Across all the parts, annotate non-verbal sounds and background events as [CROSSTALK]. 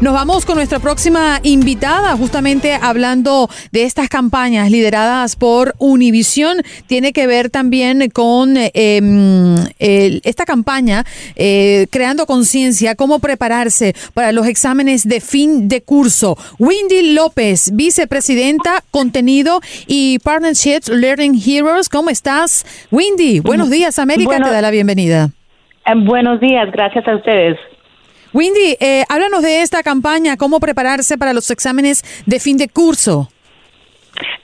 Nos vamos con nuestra próxima invitada, justamente hablando de estas campañas lideradas por Univisión. Tiene que ver también con eh, esta campaña, eh, creando conciencia, cómo prepararse para los exámenes de fin de curso. Wendy López, vicepresidenta, contenido y Partnerships Learning Heroes. ¿Cómo estás? Wendy, buenos días. América Bueno- te da la bienvenida. Eh, Buenos días, gracias a ustedes. Wendy, eh, háblanos de esta campaña, cómo prepararse para los exámenes de fin de curso.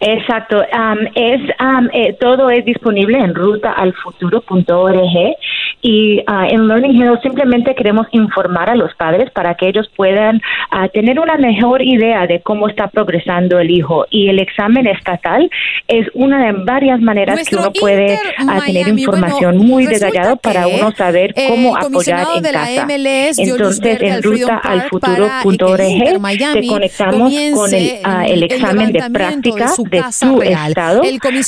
Exacto, am, es am, eh, todo es disponible en rutaalfuturo.org y ah, en Learning Heroes simplemente queremos informar a los padres para que ellos puedan ah, tener una mejor idea de cómo está progresando el hijo y el examen estatal es una de varias maneras Nuestro que uno puede ah, tener información bueno, muy detallada para uno saber eh, cómo apoyar en casa. MLS Entonces en al Park para que rutaalfuturo.org Inter te conectamos con el, examen de práctica de, tu real. estado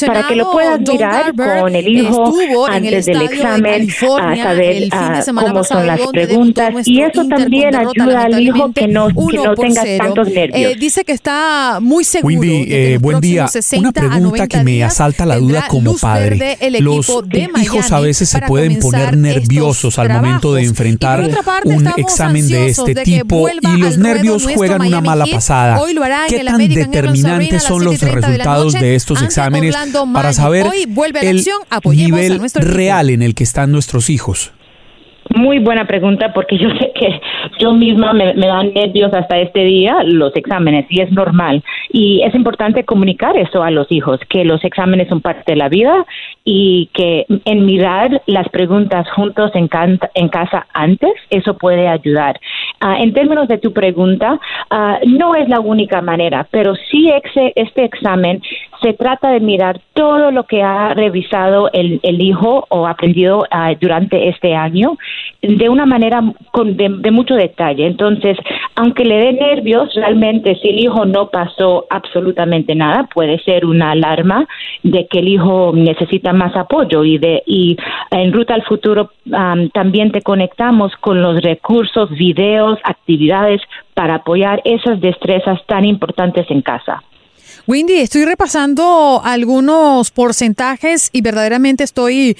para que lo puedas mirar con el hijo antes del estadio examen, a California saber el fin de ah, semana cómo pasado, son las preguntas y eso también ayuda al hijo que no, que no tenga 1 por tantos 0. nervios. Eh, dice que está muy seguro Windy, de que eh, buen día. próximos 60 Una pregunta 90 que me asalta la duda como padre. Los hijos a veces se pueden poner nerviosos al momento de enfrentar un examen de este de tipo y los nervios juegan una mala Heat. pasada. Hoy lo hará en ¿Qué el tan American determinantes son los 7:30 de la resultados de estos exámenes para saber Hoy vuelve a la el acción. Apoyemos a nivel real en el que están nuestros hijos? Muy buena pregunta porque yo sé que yo misma me, me dan nervios hasta este día los exámenes y es normal. Y es importante comunicar eso a los hijos, que los exámenes son parte de la vida y que en mirar las preguntas juntos en, can- en casa antes, eso puede ayudar. Ah, en términos de tu pregunta, ah, no es la única manera, pero sí exe- este examen se trata de mirar todo lo que ha revisado el, el hijo o aprendido ah, durante este año de una manera con, de, mucho detalle. Entonces, aunque le dé nervios, realmente si el hijo no pasó absolutamente nada, puede ser una alarma de que el hijo necesita más apoyo y de y en Ruta al Futuro am, también te conectamos con los recursos, videos, actividades para apoyar esas destrezas tan importantes en casa. Windy, estoy repasando algunos porcentajes y verdaderamente estoy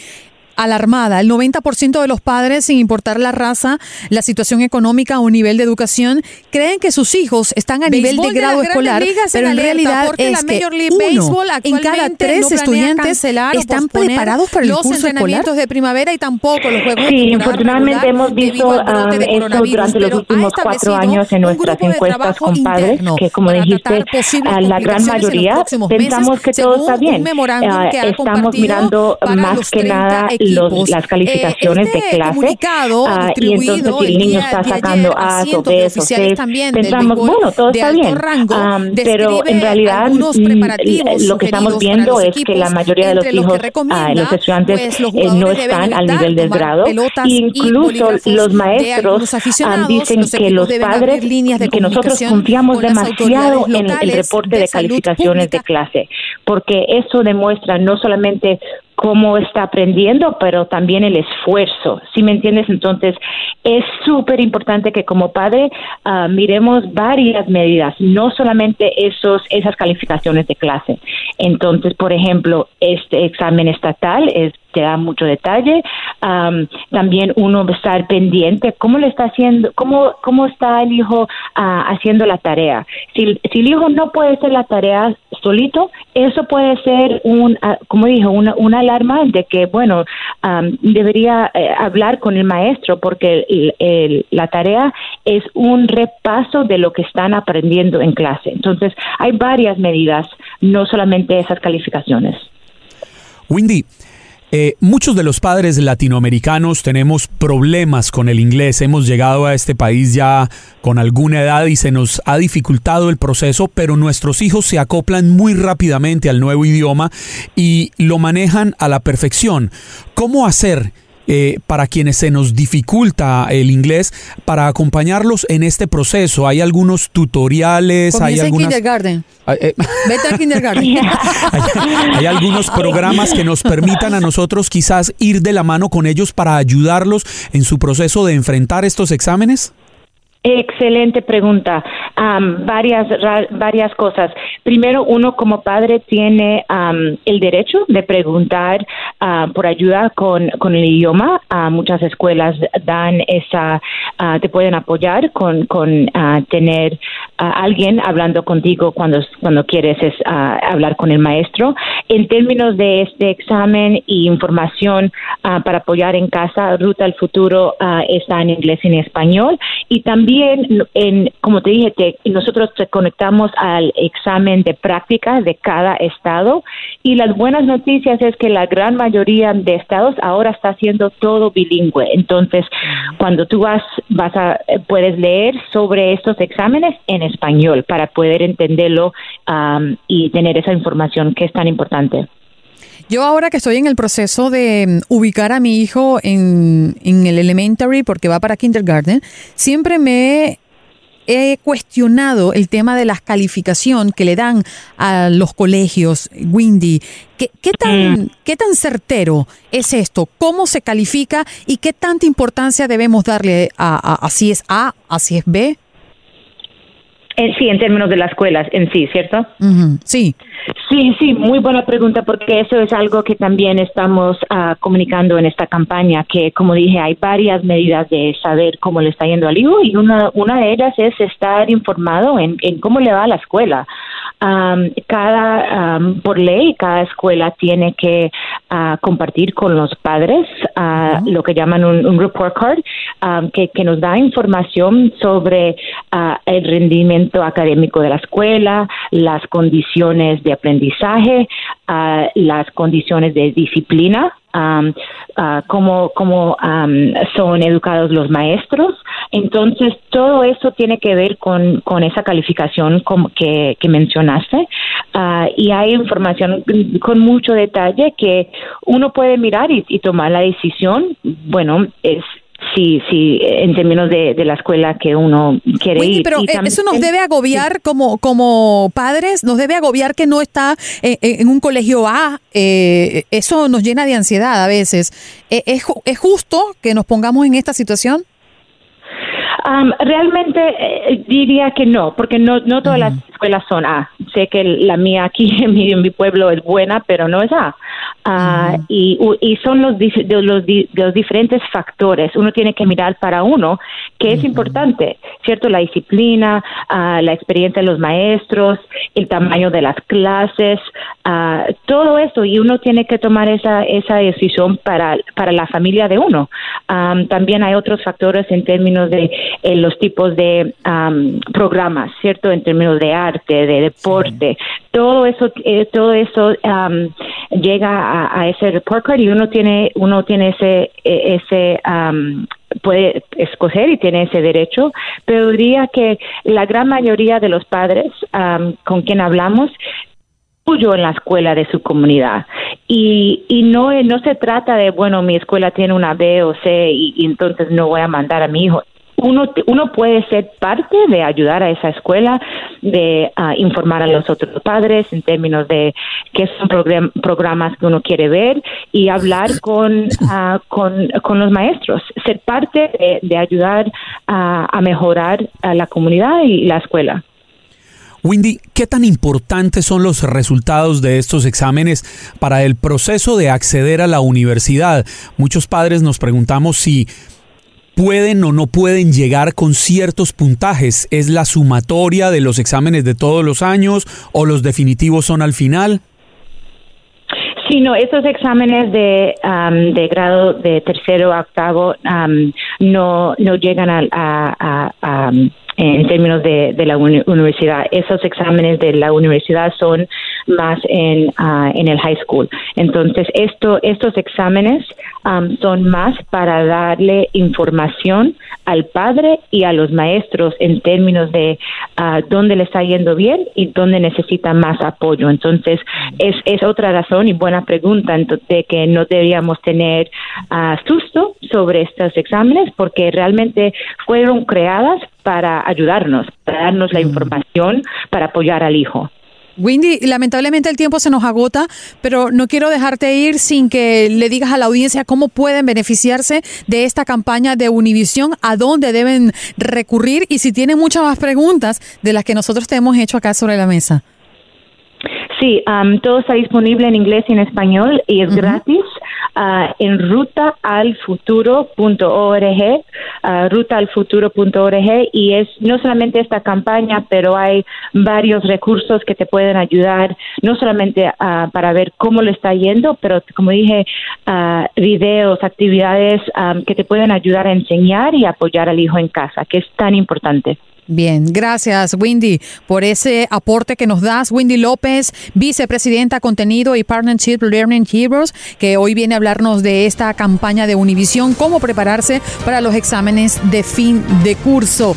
alarmada. El 90% de los padres, sin importar la raza, la situación económica o nivel de educación, creen que sus hijos están a nivel de Béisbol de grado grandes escolar, pero en en alerta, realidad es que uno en cada tres no estudiantes están preparados para el los curso escolar. entrenamientos de primavera y tampoco los juegos Sí, infortunadamente hemos visto um, esto durante los últimos cuatro años en nuestras encuestas con padres, que como dijiste, la gran mayoría pensamos que todo está bien. Ah, estamos mirando más que nada los, las calificaciones este de clase. Comunicado ah, y entonces si el niño está sacando A o B o C, pensamos, bueno, todo está bien. Rango, um, pero en realidad mm, lo que estamos viendo es que la mayoría de los hijos, uh, los estudiantes, pues, los eh, no están al nivel del grado. Incluso los maestros dicen que los padres, que nosotros confiamos demasiado en el reporte de, calificaciones de clase, porque eso demuestra no solamente cómo está aprendiendo, pero también el esfuerzo. ¿Sí me entiendes? Entonces, es súper importante que como padre uh, miremos varias medidas, no solamente esos, esas calificaciones de clase. Entonces, por ejemplo, este examen estatal es te da mucho detalle. Um, también uno estar pendiente cómo le está haciendo, cómo, cómo está el hijo uh, haciendo la tarea. Si, si el hijo no puede hacer la tarea solito, eso puede ser un, uh, como dijo, una, una alarma de que, bueno, um, debería eh, hablar con el maestro porque la tarea es un repaso de lo que están aprendiendo en clase. Entonces, hay varias medidas, no solamente esas calificaciones. Windy, eh, muchos de los padres latinoamericanos tenemos problemas con el inglés. Hemos llegado a este país ya con alguna edad y se nos ha dificultado el proceso, pero nuestros hijos se acoplan muy rápidamente al nuevo idioma y lo manejan a la perfección. ¿Cómo hacer? Eh, para quienes se nos dificulta el inglés, para acompañarlos en este proceso. Hay algunos tutoriales, hay algunas... kindergarten. Eh, Vete al kindergarten. [LAUGHS] hay, algunos programas que nos permitan a nosotros quizás ir de la mano con ellos para ayudarlos en su proceso de enfrentar estos exámenes. Excelente pregunta. varias, varias cosas. Primero, uno como padre tiene el derecho de preguntar ah, por ayuda con, con el idioma. Uh, muchas escuelas dan esa, ah, te pueden apoyar con, con tener a alguien hablando contigo cuando, cuando quieres es, hablar con el maestro. En términos de este examen y información para apoyar en casa, Ruta al Futuro está en inglés y en español. Y también en, como te dije, nosotros te conectamos al examen de práctica de cada estado y las buenas noticias es que la gran mayoría de estados ahora está haciendo todo bilingüe. Entonces, cuando tú vas, vas a, puedes leer sobre estos exámenes en español para poder entenderlo y tener esa información que es tan importante. Yo ahora que estoy en el proceso de mm, ubicar a mi hijo en, el elementary porque va para kindergarten, siempre me he cuestionado el tema de las calificación que le dan a los colegios, Windy. ¿Qué, tan, mm. ¿Qué tan certero es esto? ¿Cómo se califica y qué tanta importancia debemos darle a, a, si es A, a si es B? sí, en términos de las escuelas en sí, ¿cierto? Sí. Sí, sí, muy buena pregunta porque eso es algo que también estamos uh, comunicando en esta campaña, que como dije, hay varias medidas de saber cómo le está yendo al hijo y una, una de ellas es estar informado en, en cómo le va a la escuela. Um, cada, um, por ley, cada escuela tiene que uh, compartir con los padres uh, lo que llaman un, un report card, um, que, que, nos da información sobre uh, el rendimiento académico de la escuela, las condiciones de aprendizaje, las condiciones de disciplina um, uh, cómo, cómo um, son educados los maestros. Entonces, todo eso tiene que ver con, con esa calificación que, que mencionaste. Uh, y hay información con mucho detalle que uno puede mirar y tomar la decisión. Bueno, es sí, sí, en términos de, de la escuela que uno quiere ir. Pero eh, eso nos debe agobiar como, como padres, nos debe agobiar que no está eh, eh, en un colegio A. eso nos llena de ansiedad a veces. ¿Es, ¿Es justo que nos pongamos en esta situación? Realmente diría que no, porque no, no todas las escuelas son A. Sé que la mía aquí [LAUGHS] en mi, en mi pueblo es buena, pero no es A. Ah, y, y, son los, de los, los, diferentes factores. Uno tiene que mirar para uno qué es importante. ¿cierto? La disciplina, ah, la experiencia de los maestros, el tamaño de las clases, ah, todo eso, y uno tiene que tomar esa, esa decisión para, para la familia de uno. también hay otros factores en términos de eh, los tipos de programas, ¿cierto? En términos de arte, de deporte, todo eso, eh, todo eso llega a, ese report y uno tiene, uno tiene ese, e, ese puede escoger y tiene ese derecho, pero diría que la gran mayoría de los padres con quien hablamos apoyo en la escuela de su comunidad. Y, y no, no se trata de, bueno, mi escuela tiene una B o C y entonces no voy a mandar a mi hijo uno, uno puede ser parte de ayudar a esa escuela, de informar a los otros padres en términos de qué son programas que uno quiere ver y hablar con, [LAUGHS] ah, con, con, los maestros, ser parte de, ayudar a mejorar a la comunidad y la escuela. Windy, ¿qué tan importantes son los resultados de estos exámenes para el proceso de acceder a la universidad? Muchos padres nos preguntamos si pueden o no pueden llegar con ciertos puntajes? ¿Es la sumatoria de los exámenes de todos los años o los definitivos son al final? Sí, no, esos exámenes de, de grado de tercero a octavo no, no llegan a, en términos de, de la universidad. Esos exámenes de la universidad son más en, ah, en el high school. Entonces, esto, estos exámenes son más para darle información al padre y a los maestros en términos de uh, dónde le está yendo bien y dónde necesita más apoyo. Entonces, es, es otra razón y buena pregunta de que no deberíamos tener uh, susto sobre estos exámenes porque realmente fueron creadas para ayudarnos, para darnos la información para apoyar al hijo. Windy, lamentablemente el tiempo se nos agota, pero no quiero dejarte ir sin que le digas a la audiencia cómo pueden beneficiarse de esta campaña de Univisión, a dónde deben recurrir y si tienen muchas más preguntas de las que nosotros te hemos hecho acá sobre la mesa. Sí, um, todo está disponible en inglés y en español y es gratis uh, en rutaalfuturo.org, uh, rutaalfuturo.org y es no solamente esta campaña, pero hay varios recursos que te pueden ayudar, no solamente uh, para ver cómo le está yendo, pero como dije, uh, videos, actividades um, que te pueden ayudar a enseñar y apoyar al hijo en casa, que es tan importante. Bien, gracias Windy por ese aporte que nos das. Windy López, vicepresidenta contenido y Partnership Learning Heroes, que hoy viene a hablarnos de esta campaña de Univisión, cómo prepararse para los exámenes de fin de curso.